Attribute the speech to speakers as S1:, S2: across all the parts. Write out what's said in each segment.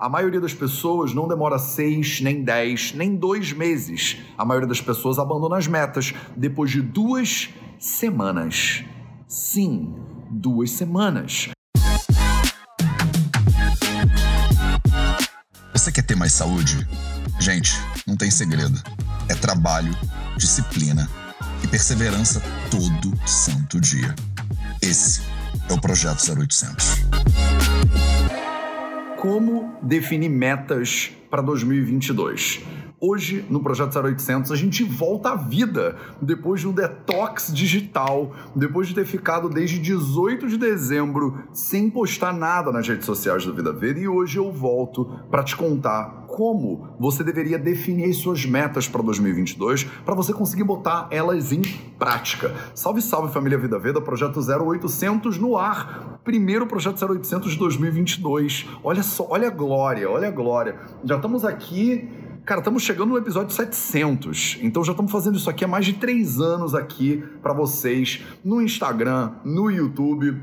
S1: A maioria das pessoas não demora seis, nem dez, nem dois meses. A maioria das pessoas abandona as metas depois de duas semanas. Sim, duas semanas.
S2: Você quer ter mais saúde? Gente, não tem segredo. É trabalho, disciplina e perseverança todo santo dia. Esse é o Projeto 0800
S1: como definir metas para 2022. Hoje, no Projeto 0800, a gente volta à vida depois de um detox digital, depois de ter ficado desde 18 de dezembro sem postar nada nas redes sociais do Vida Verde. E hoje eu volto para te contar como você deveria definir suas metas para 2022 para você conseguir botar elas em prática. Salve, salve família Vida Veda, projeto 0800 no ar. Primeiro projeto 0800 de 2022. Olha só, olha a glória, olha a glória. Já estamos aqui Cara, estamos chegando no episódio 700, então já estamos fazendo isso aqui há mais de três anos aqui para vocês no Instagram, no YouTube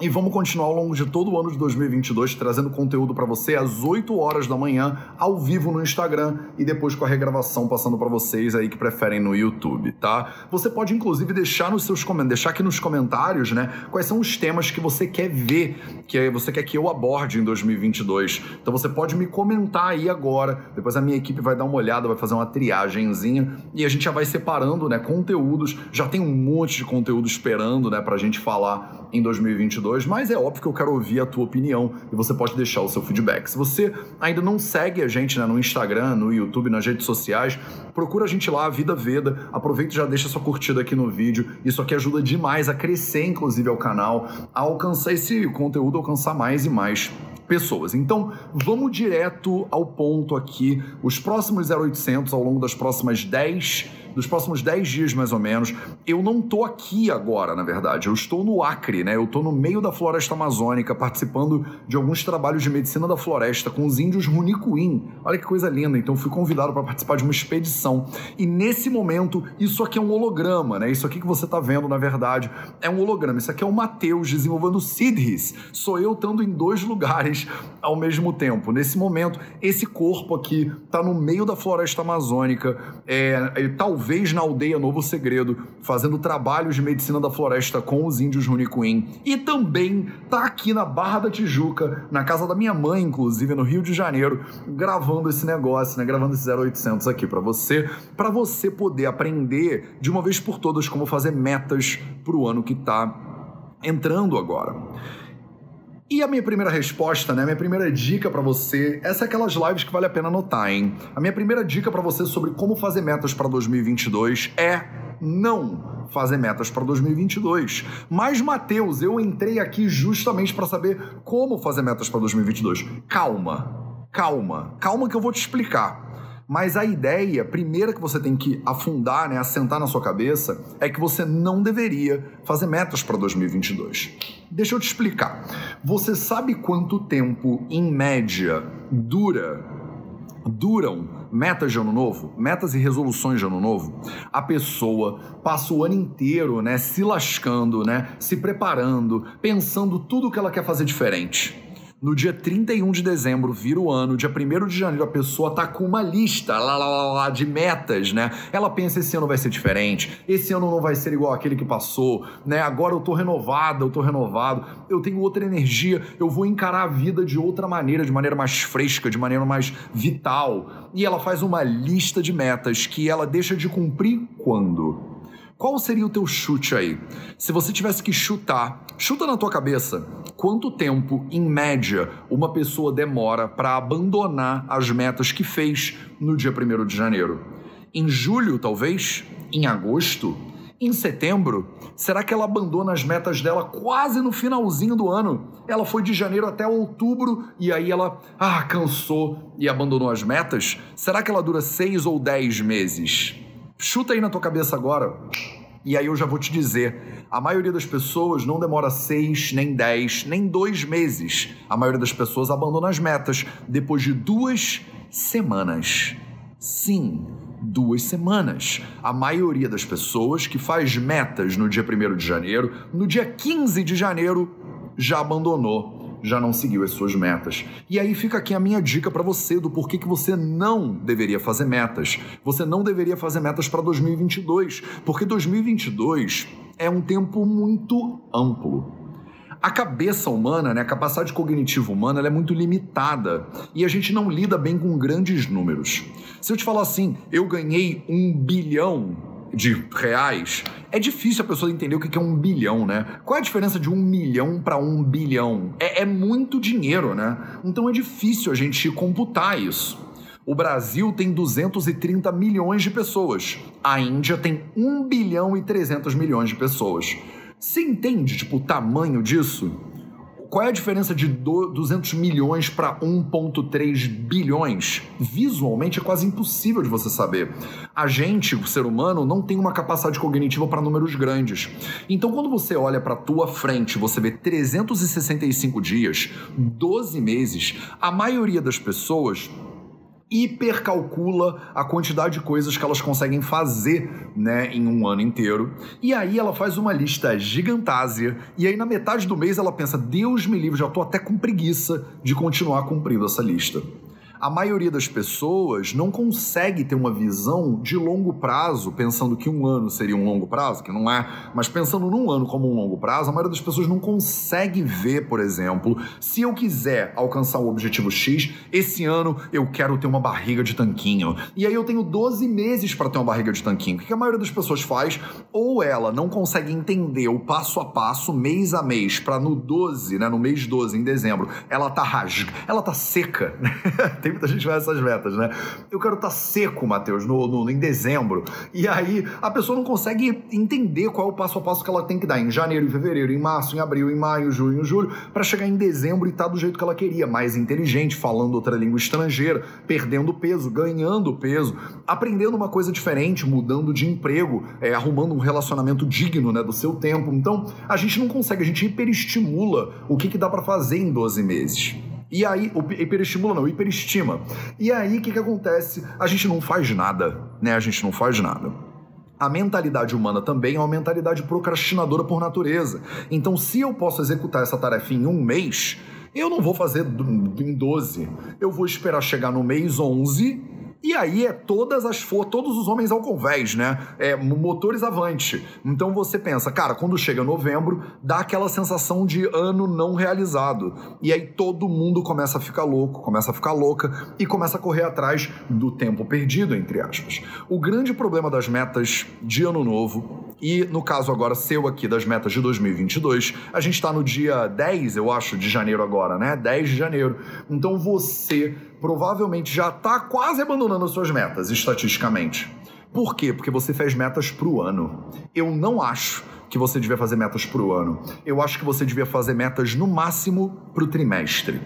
S1: e vamos continuar ao longo de todo o ano de 2022 trazendo conteúdo para você às 8 horas da manhã, ao vivo no Instagram e depois com a regravação passando para vocês aí que preferem no YouTube, tá? Você pode inclusive deixar nos seus deixar aqui nos comentários, né, quais são os temas que você quer ver, que você quer que eu aborde em 2022. Então você pode me comentar aí agora, depois a minha equipe vai dar uma olhada, vai fazer uma triagemzinha e a gente já vai separando, né, conteúdos. Já tem um monte de conteúdo esperando, né, pra gente falar em 2022 mas é óbvio que eu quero ouvir a tua opinião e você pode deixar o seu feedback. Se você ainda não segue a gente né, no Instagram, no YouTube, nas redes sociais, procura a gente lá, Vida Veda. Aproveita e já deixa sua curtida aqui no vídeo. Isso aqui ajuda demais a crescer, inclusive, ao canal, a alcançar esse conteúdo, alcançar mais e mais pessoas. Então, vamos direto ao ponto aqui. Os próximos 0800 ao longo das próximas 10 dos próximos 10 dias mais ou menos. Eu não tô aqui agora, na verdade. Eu estou no Acre, né? Eu tô no meio da floresta amazônica, participando de alguns trabalhos de medicina da floresta com os índios Runicuim. Olha que coisa linda. Então fui convidado para participar de uma expedição. E nesse momento, isso aqui é um holograma, né? Isso aqui que você tá vendo, na verdade, é um holograma. Isso aqui é o Matheus desenvolvendo Sidris. Sou eu estando em dois lugares ao mesmo tempo. Nesse momento, esse corpo aqui tá no meio da floresta amazônica. É, é talvez talvez na aldeia Novo Segredo, fazendo trabalhos de medicina da floresta com os índios Runicuim. E também tá aqui na Barra da Tijuca, na casa da minha mãe, inclusive, no Rio de Janeiro, gravando esse negócio, né? Gravando esse 0800 aqui para você, para você poder aprender de uma vez por todas como fazer metas pro ano que tá entrando agora. E a minha primeira resposta, né, a minha primeira dica para você, essa é aquelas lives que vale a pena anotar, hein? A minha primeira dica para você sobre como fazer metas para 2022 é não fazer metas para 2022. Mas Mateus, eu entrei aqui justamente para saber como fazer metas para 2022. Calma. Calma. Calma que eu vou te explicar. Mas a ideia, primeira que você tem que afundar, né, assentar na sua cabeça, é que você não deveria fazer metas para 2022. Deixa eu te explicar. Você sabe quanto tempo, em média, dura duram metas de ano novo, metas e resoluções de ano novo, a pessoa passa o ano inteiro, né, se lascando, né, se preparando, pensando tudo o que ela quer fazer diferente. No dia 31 de dezembro, vira o ano, dia 1 de janeiro, a pessoa tá com uma lista lá, lá, lá, lá, de metas, né? Ela pensa: esse ano vai ser diferente, esse ano não vai ser igual aquele que passou, né? Agora eu tô renovada, eu tô renovado, eu tenho outra energia, eu vou encarar a vida de outra maneira, de maneira mais fresca, de maneira mais vital. E ela faz uma lista de metas que ela deixa de cumprir quando? Qual seria o teu chute aí? Se você tivesse que chutar, chuta na tua cabeça. Quanto tempo, em média, uma pessoa demora para abandonar as metas que fez no dia 1 de janeiro? Em julho, talvez? Em agosto? Em setembro? Será que ela abandona as metas dela quase no finalzinho do ano? Ela foi de janeiro até outubro e aí ela, ah, cansou e abandonou as metas? Será que ela dura seis ou dez meses? Chuta aí na tua cabeça agora. E aí eu já vou te dizer, a maioria das pessoas não demora seis, nem dez, nem dois meses. A maioria das pessoas abandona as metas depois de duas semanas. Sim, duas semanas. A maioria das pessoas que faz metas no dia 1 de janeiro, no dia 15 de janeiro, já abandonou já não seguiu as suas metas. E aí fica aqui a minha dica para você do porquê que você não deveria fazer metas. Você não deveria fazer metas para 2022, porque 2022 é um tempo muito amplo. A cabeça humana, né, a capacidade cognitiva humana, é muito limitada e a gente não lida bem com grandes números. Se eu te falar assim, eu ganhei um bilhão de reais, é difícil a pessoa entender o que é um bilhão, né? Qual é a diferença de um milhão para um bilhão? É, é muito dinheiro, né? Então é difícil a gente computar isso. O Brasil tem 230 milhões de pessoas. A Índia tem 1 bilhão e 300 milhões de pessoas. Você entende, tipo, o tamanho disso? Qual é a diferença de 200 milhões para 1,3 bilhões? Visualmente é quase impossível de você saber. A gente, o ser humano, não tem uma capacidade cognitiva para números grandes. Então, quando você olha para a tua frente, você vê 365 dias, 12 meses, a maioria das pessoas hipercalcula a quantidade de coisas que elas conseguem fazer, né, em um ano inteiro. E aí ela faz uma lista gigantásia e aí na metade do mês ela pensa: "Deus me livre, já tô até com preguiça de continuar cumprindo essa lista" a maioria das pessoas não consegue ter uma visão de longo prazo, pensando que um ano seria um longo prazo, que não é, mas pensando num ano como um longo prazo, a maioria das pessoas não consegue ver, por exemplo, se eu quiser alcançar o objetivo X, esse ano eu quero ter uma barriga de tanquinho. E aí eu tenho 12 meses para ter uma barriga de tanquinho. O que a maioria das pessoas faz? Ou ela não consegue entender o passo a passo, mês a mês, para no 12, né, no mês 12, em dezembro, ela tá rasga, ela tá seca. Tem tem muita gente que faz essas metas, né? Eu quero estar tá seco, Matheus, no, no, em dezembro. E aí a pessoa não consegue entender qual é o passo a passo que ela tem que dar em janeiro, em fevereiro, em março, em abril, em maio, junho, julho, para chegar em dezembro e estar tá do jeito que ela queria, mais inteligente, falando outra língua estrangeira, perdendo peso, ganhando peso, aprendendo uma coisa diferente, mudando de emprego, é, arrumando um relacionamento digno né, do seu tempo. Então, a gente não consegue, a gente hiperestimula o que, que dá para fazer em 12 meses. E aí, o hiperestimula não, hiperestima. E aí, o que, que acontece? A gente não faz nada, né? A gente não faz nada. A mentalidade humana também é uma mentalidade procrastinadora por natureza. Então, se eu posso executar essa tarefa em um mês, eu não vou fazer em 12. Eu vou esperar chegar no mês 11 e aí é todas as for todos os homens ao convés, né? É, motores avante. Então você pensa, cara, quando chega novembro, dá aquela sensação de ano não realizado. E aí todo mundo começa a ficar louco, começa a ficar louca e começa a correr atrás do tempo perdido, entre aspas. O grande problema das metas de ano novo, e no caso agora seu aqui das metas de 2022, a gente está no dia 10, eu acho, de janeiro agora, né? 10 de janeiro. Então você provavelmente já está quase abandonando as suas metas, estatisticamente. Por quê? Porque você fez metas para o ano. Eu não acho que você devia fazer metas para o ano. Eu acho que você devia fazer metas no máximo para o trimestre.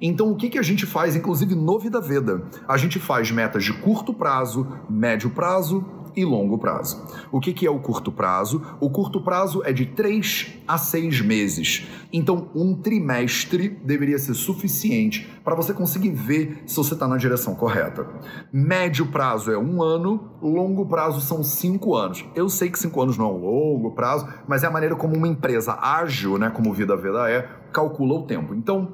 S1: Então, o que, que a gente faz, inclusive no Vida Veda? A gente faz metas de curto prazo, médio prazo e longo prazo. O que, que é o curto prazo? O curto prazo é de 3 a 6 meses. Então, um trimestre deveria ser suficiente para você conseguir ver se você está na direção correta. Médio prazo é um ano, longo prazo são cinco anos. Eu sei que cinco anos não é um longo prazo, mas é a maneira como uma empresa ágil, né, como Vida Veda é, calcula o tempo. Então,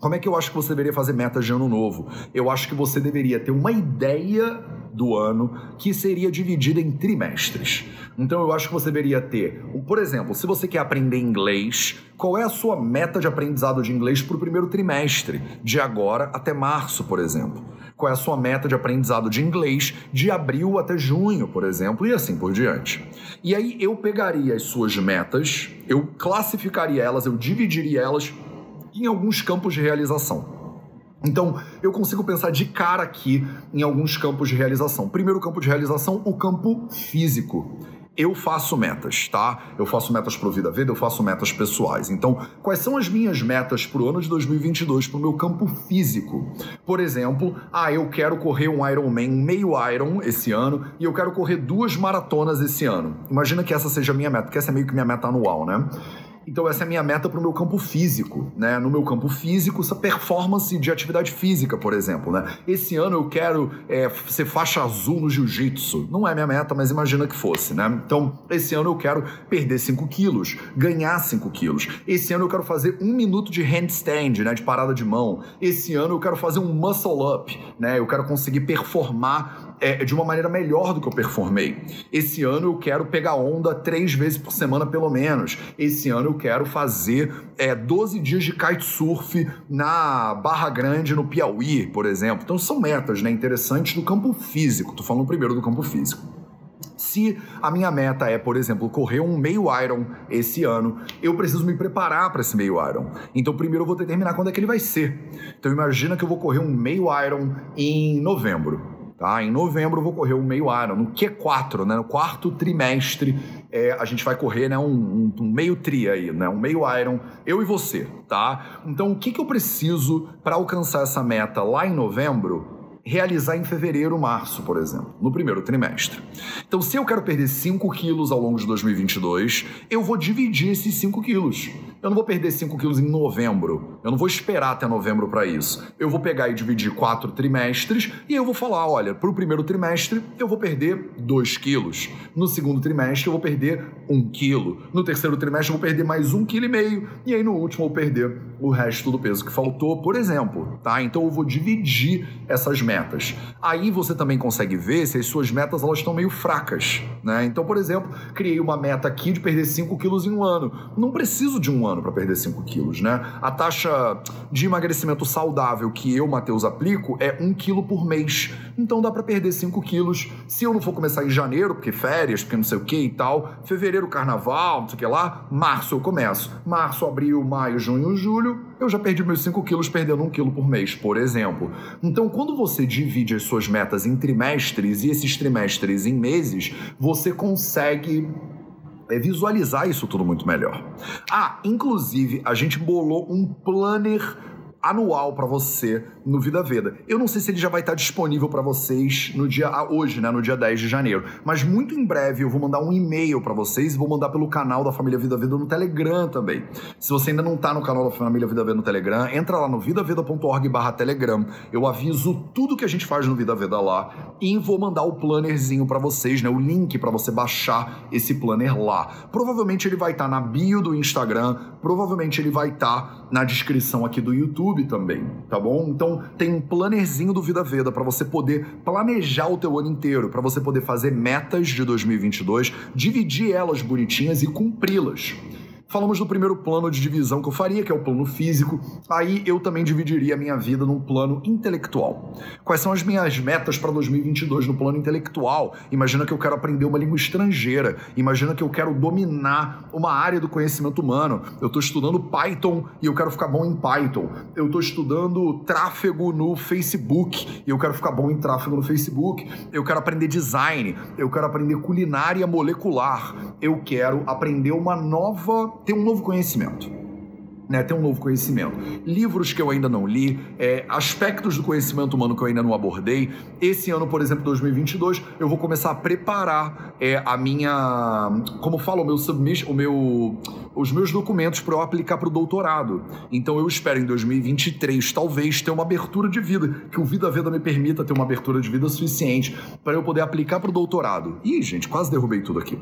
S1: como é que eu acho que você deveria fazer metas de ano novo? Eu acho que você deveria ter uma ideia do ano que seria dividida em trimestres. Então eu acho que você deveria ter, por exemplo, se você quer aprender inglês, qual é a sua meta de aprendizado de inglês para o primeiro trimestre, de agora até março, por exemplo? Qual é a sua meta de aprendizado de inglês de abril até junho, por exemplo, e assim por diante. E aí eu pegaria as suas metas, eu classificaria elas, eu dividiria elas em alguns campos de realização. Então, eu consigo pensar de cara aqui em alguns campos de realização. Primeiro campo de realização, o campo físico. Eu faço metas, tá? Eu faço metas pro Vida Vida, eu faço metas pessoais. Então, quais são as minhas metas pro ano de 2022 pro meu campo físico? Por exemplo, ah, eu quero correr um Ironman meio Iron esse ano e eu quero correr duas maratonas esse ano. Imagina que essa seja a minha meta, porque essa é meio que minha meta anual, né? Então essa é a minha meta para o meu campo físico, né? No meu campo físico, essa performance de atividade física, por exemplo, né? Esse ano eu quero é, ser faixa azul no jiu-jitsu. Não é minha meta, mas imagina que fosse, né? Então esse ano eu quero perder 5 quilos, ganhar 5 quilos. Esse ano eu quero fazer um minuto de handstand, né? De parada de mão. Esse ano eu quero fazer um muscle up, né? Eu quero conseguir performar é, de uma maneira melhor do que eu performei. Esse ano eu quero pegar onda três vezes por semana, pelo menos. Esse ano eu quero fazer é, 12 dias de kitesurf na Barra Grande, no Piauí, por exemplo. Então são metas né, interessantes do campo físico. Tô falando primeiro do campo físico. Se a minha meta é, por exemplo, correr um meio Iron esse ano, eu preciso me preparar para esse meio Iron. Então, primeiro eu vou determinar quando é que ele vai ser. Então, imagina que eu vou correr um meio Iron em novembro. Tá? Em novembro eu vou correr o meio Iron, no Q4, né? no quarto trimestre, é, a gente vai correr né, um, um, um, meio tri aí, né? um meio Iron, eu e você. tá? Então o que, que eu preciso para alcançar essa meta lá em novembro? realizar em fevereiro, março, por exemplo, no primeiro trimestre. Então, se eu quero perder 5 quilos ao longo de 2022, eu vou dividir esses 5 quilos. Eu não vou perder 5 quilos em novembro. Eu não vou esperar até novembro para isso. Eu vou pegar e dividir quatro trimestres e eu vou falar: olha, para o primeiro trimestre eu vou perder 2 quilos. No segundo trimestre eu vou perder 1 um quilo. No terceiro trimestre eu vou perder mais 1,5 kg. E aí no último eu vou perder o resto do peso que faltou, por exemplo. Tá? Então eu vou dividir essas metas. Aí você também consegue ver se as suas metas elas estão meio fracas. Né? Então, por exemplo, criei uma meta aqui de perder 5 quilos em um ano. Não preciso de um ano ano para perder 5 quilos, né? A taxa de emagrecimento saudável que eu, Matheus, aplico é 1 quilo por mês. Então dá para perder 5 quilos. Se eu não for começar em janeiro, porque férias, porque não sei o que e tal, fevereiro, carnaval, não sei o que lá, março eu começo. Março, abril, maio, junho, julho, eu já perdi meus 5 quilos perdendo 1 quilo por mês, por exemplo. Então, quando você divide as suas metas em trimestres e esses trimestres em meses, você consegue é visualizar isso tudo muito melhor. Ah, inclusive, a gente bolou um planner anual para você no Vida Veda. Eu não sei se ele já vai estar disponível para vocês no dia hoje, né, no dia 10 de janeiro, mas muito em breve eu vou mandar um e-mail para vocês vou mandar pelo canal da Família Vida Veda no Telegram também. Se você ainda não tá no canal da Família Vida Veda no Telegram, entra lá no vidaveda.org/telegram. Eu aviso tudo que a gente faz no Vida Veda lá e vou mandar o plannerzinho para vocês, né, o link para você baixar esse planner lá. Provavelmente ele vai estar tá na bio do Instagram, provavelmente ele vai estar tá na descrição aqui do YouTube também, tá bom? Então tem um plannerzinho do Vida Veda para você poder planejar o teu ano inteiro, para você poder fazer metas de 2022, dividir elas bonitinhas e cumpri-las. Falamos do primeiro plano de divisão que eu faria, que é o plano físico. Aí eu também dividiria a minha vida num plano intelectual. Quais são as minhas metas para 2022 no plano intelectual? Imagina que eu quero aprender uma língua estrangeira. Imagina que eu quero dominar uma área do conhecimento humano. Eu estou estudando Python e eu quero ficar bom em Python. Eu estou estudando tráfego no Facebook e eu quero ficar bom em tráfego no Facebook. Eu quero aprender design. Eu quero aprender culinária molecular. Eu quero aprender uma nova ter um novo conhecimento né, ter um novo conhecimento. Livros que eu ainda não li, é, aspectos do conhecimento humano que eu ainda não abordei. Esse ano, por exemplo, 2022, eu vou começar a preparar é, a minha, como fala, o meu submission, o meu, os meus documentos para eu aplicar para o doutorado. Então eu espero em 2023, talvez, ter uma abertura de vida, que o Vida Veda me permita ter uma abertura de vida suficiente para eu poder aplicar para o doutorado. Ih, gente, quase derrubei tudo aqui.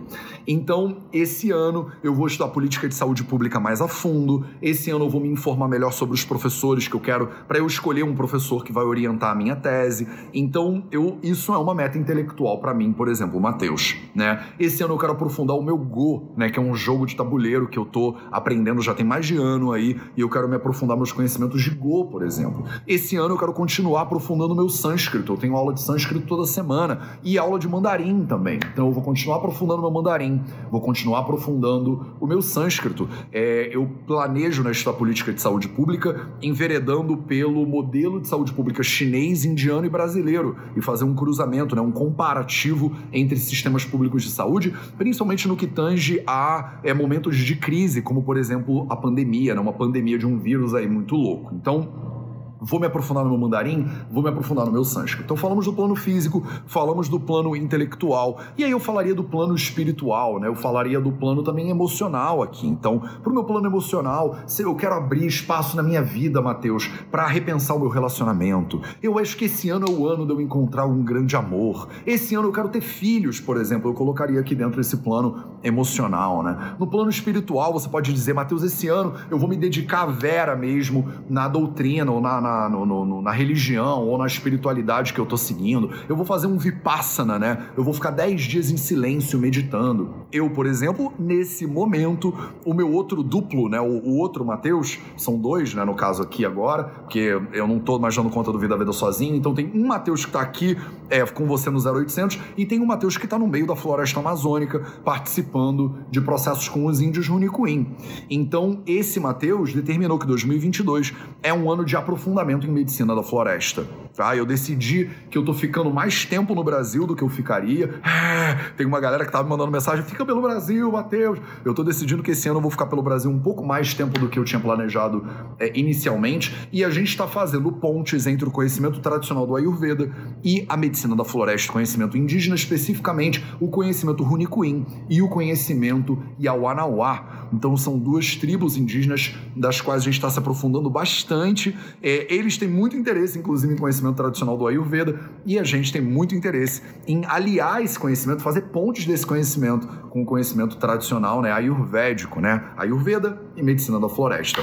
S1: Então, esse ano eu vou estudar política de saúde pública mais a fundo. Esse ano eu vou me informar melhor sobre os professores que eu quero, para eu escolher um professor que vai orientar a minha tese. Então, eu, isso é uma meta intelectual para mim, por exemplo, Matheus, né? Esse ano eu quero aprofundar o meu Go, né, que é um jogo de tabuleiro que eu tô aprendendo já tem mais de ano aí, e eu quero me aprofundar meus conhecimentos de Go, por exemplo. Esse ano eu quero continuar aprofundando meu sânscrito. Eu tenho aula de sânscrito toda semana e aula de mandarim também. Então eu vou continuar aprofundando meu mandarim, vou continuar aprofundando o meu sânscrito. É, eu planejo nesta política de saúde pública, enveredando pelo modelo de saúde pública chinês, indiano e brasileiro e fazer um cruzamento, né, um comparativo entre sistemas públicos de saúde, principalmente no que tange a é, momentos de crise, como por exemplo a pandemia, né, uma pandemia de um vírus aí muito louco. Então, Vou me aprofundar no meu mandarim, vou me aprofundar no meu sânscrito. Então falamos do plano físico, falamos do plano intelectual, e aí eu falaria do plano espiritual, né? Eu falaria do plano também emocional aqui. Então, pro meu plano emocional, se eu quero abrir espaço na minha vida, Mateus, para repensar o meu relacionamento. Eu acho que esse ano é o ano de eu encontrar um grande amor. Esse ano eu quero ter filhos, por exemplo. Eu colocaria aqui dentro esse plano emocional, né? No plano espiritual, você pode dizer, Mateus, esse ano eu vou me dedicar à vera mesmo na doutrina ou na na, no, no, na religião ou na espiritualidade que eu tô seguindo. Eu vou fazer um vipassana, né? Eu vou ficar 10 dias em silêncio meditando. Eu, por exemplo, nesse momento, o meu outro duplo, né? O, o outro Mateus, são dois, né? No caso aqui agora, porque eu não tô mais dando conta do Vida Vida sozinho. Então tem um Mateus que tá aqui é, com você no 0800 e tem um Mateus que tá no meio da floresta amazônica participando de processos com os índios Runicuim. Então esse Mateus determinou que 2022 é um ano de aprofundamento aprofundamento em medicina da floresta. Tá? Eu decidi que eu tô ficando mais tempo no Brasil do que eu ficaria. É, tem uma galera que tava me mandando mensagem: fica pelo Brasil, Matheus. Eu tô decidindo que esse ano eu vou ficar pelo Brasil um pouco mais tempo do que eu tinha planejado é, inicialmente. E a gente está fazendo pontes entre o conhecimento tradicional do Ayurveda e a medicina da floresta, conhecimento indígena, especificamente o conhecimento Runicuim e o conhecimento Yawanawá. Então são duas tribos indígenas das quais a gente está se aprofundando bastante. É, eles têm muito interesse, inclusive, em conhecimento tradicional do Ayurveda, e a gente tem muito interesse em aliar esse conhecimento, fazer pontes desse conhecimento com o conhecimento tradicional, né, ayurvédico, né, Ayurveda e medicina da floresta.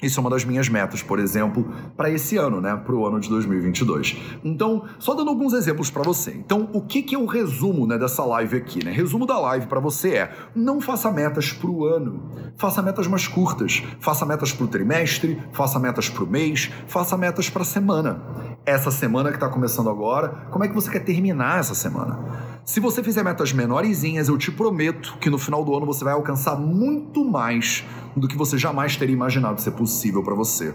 S1: Isso é uma das minhas metas, por exemplo, para esse ano, né? Para o ano de 2022. Então, só dando alguns exemplos para você. Então, o que, que é o resumo né, dessa live aqui? Né? Resumo da live para você é: não faça metas para o ano, faça metas mais curtas. Faça metas para o trimestre, faça metas para o mês, faça metas para a semana. Essa semana que está começando agora, como é que você quer terminar essa semana? Se você fizer metas menorzinhas, eu te prometo que no final do ano você vai alcançar muito mais do que você jamais teria imaginado ser possível para você.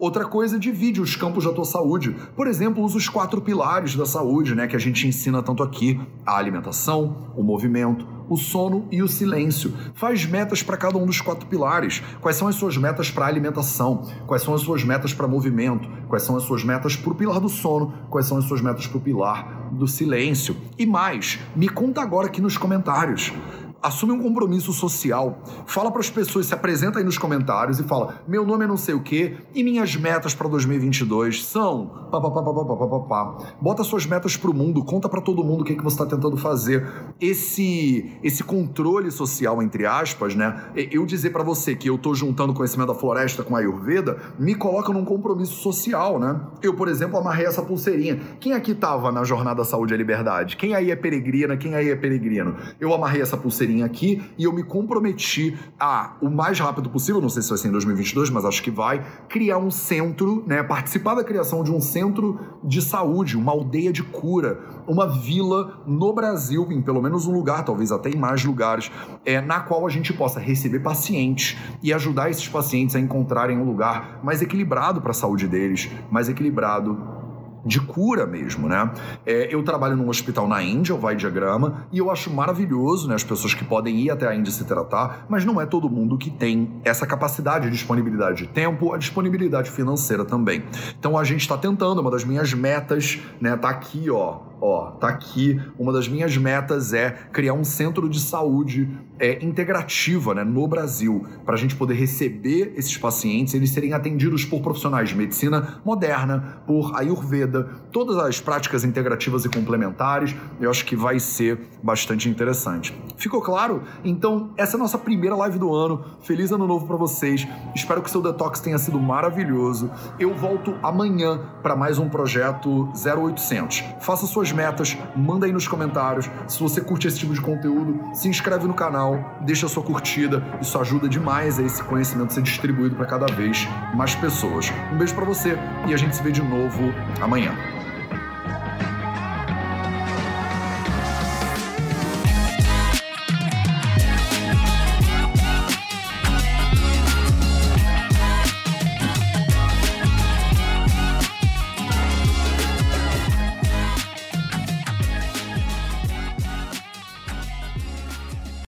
S1: Outra coisa, divide os campos da tua saúde. Por exemplo, usa os quatro pilares da saúde, né, que a gente ensina tanto aqui: a alimentação, o movimento, o sono e o silêncio. Faz metas para cada um dos quatro pilares. Quais são as suas metas para alimentação? Quais são as suas metas para movimento? Quais são as suas metas para o pilar do sono? Quais são as suas metas para o pilar do silêncio? E mais, me conta agora aqui nos comentários assume um compromisso social, fala para as pessoas, se apresenta aí nos comentários e fala: meu nome é não sei o que e minhas metas para 2022 são. Pá, pá, pá, pá, pá, pá, pá, Bota suas metas para o mundo, conta para todo mundo o que, é que você está tentando fazer. Esse, esse controle social, entre aspas, né? Eu dizer para você que eu estou juntando conhecimento da floresta com a Ayurveda, me coloca num compromisso social, né? Eu, por exemplo, amarrei essa pulseirinha. Quem aqui estava na Jornada Saúde e Liberdade? Quem aí é peregrina? Quem aí é peregrino? Eu amarrei essa pulseirinha aqui e eu me comprometi a, o mais rápido possível, não sei se vai ser em 2022, mas acho que vai, criar um centro, né, participar da criação de um centro de saúde, uma aldeia de cura, uma vila no Brasil, em pelo menos um lugar, talvez até em mais lugares, é, na qual a gente possa receber pacientes e ajudar esses pacientes a encontrarem um lugar mais equilibrado para a saúde deles, mais equilibrado de cura mesmo, né? É, eu trabalho num hospital na Índia, o Vai Diagrama, e eu acho maravilhoso, né? As pessoas que podem ir até a Índia se tratar, mas não é todo mundo que tem essa capacidade, disponibilidade de tempo, a disponibilidade financeira também. Então a gente está tentando, uma das minhas metas, né? Tá aqui, ó, ó, tá aqui. Uma das minhas metas é criar um centro de saúde é, integrativa né, no Brasil, para a gente poder receber esses pacientes, eles serem atendidos por profissionais de medicina moderna, por Ayurveda, todas as práticas integrativas e complementares. Eu acho que vai ser bastante interessante. Ficou claro? Então, essa é a nossa primeira live do ano. Feliz ano novo para vocês. Espero que seu detox tenha sido maravilhoso. Eu volto amanhã para mais um projeto 0800. Faça suas suas metas, manda aí nos comentários. Se você curte esse tipo de conteúdo, se inscreve no canal, deixa sua curtida. Isso ajuda demais a esse conhecimento ser distribuído para cada vez mais pessoas. Um beijo para você e a gente se vê de novo amanhã.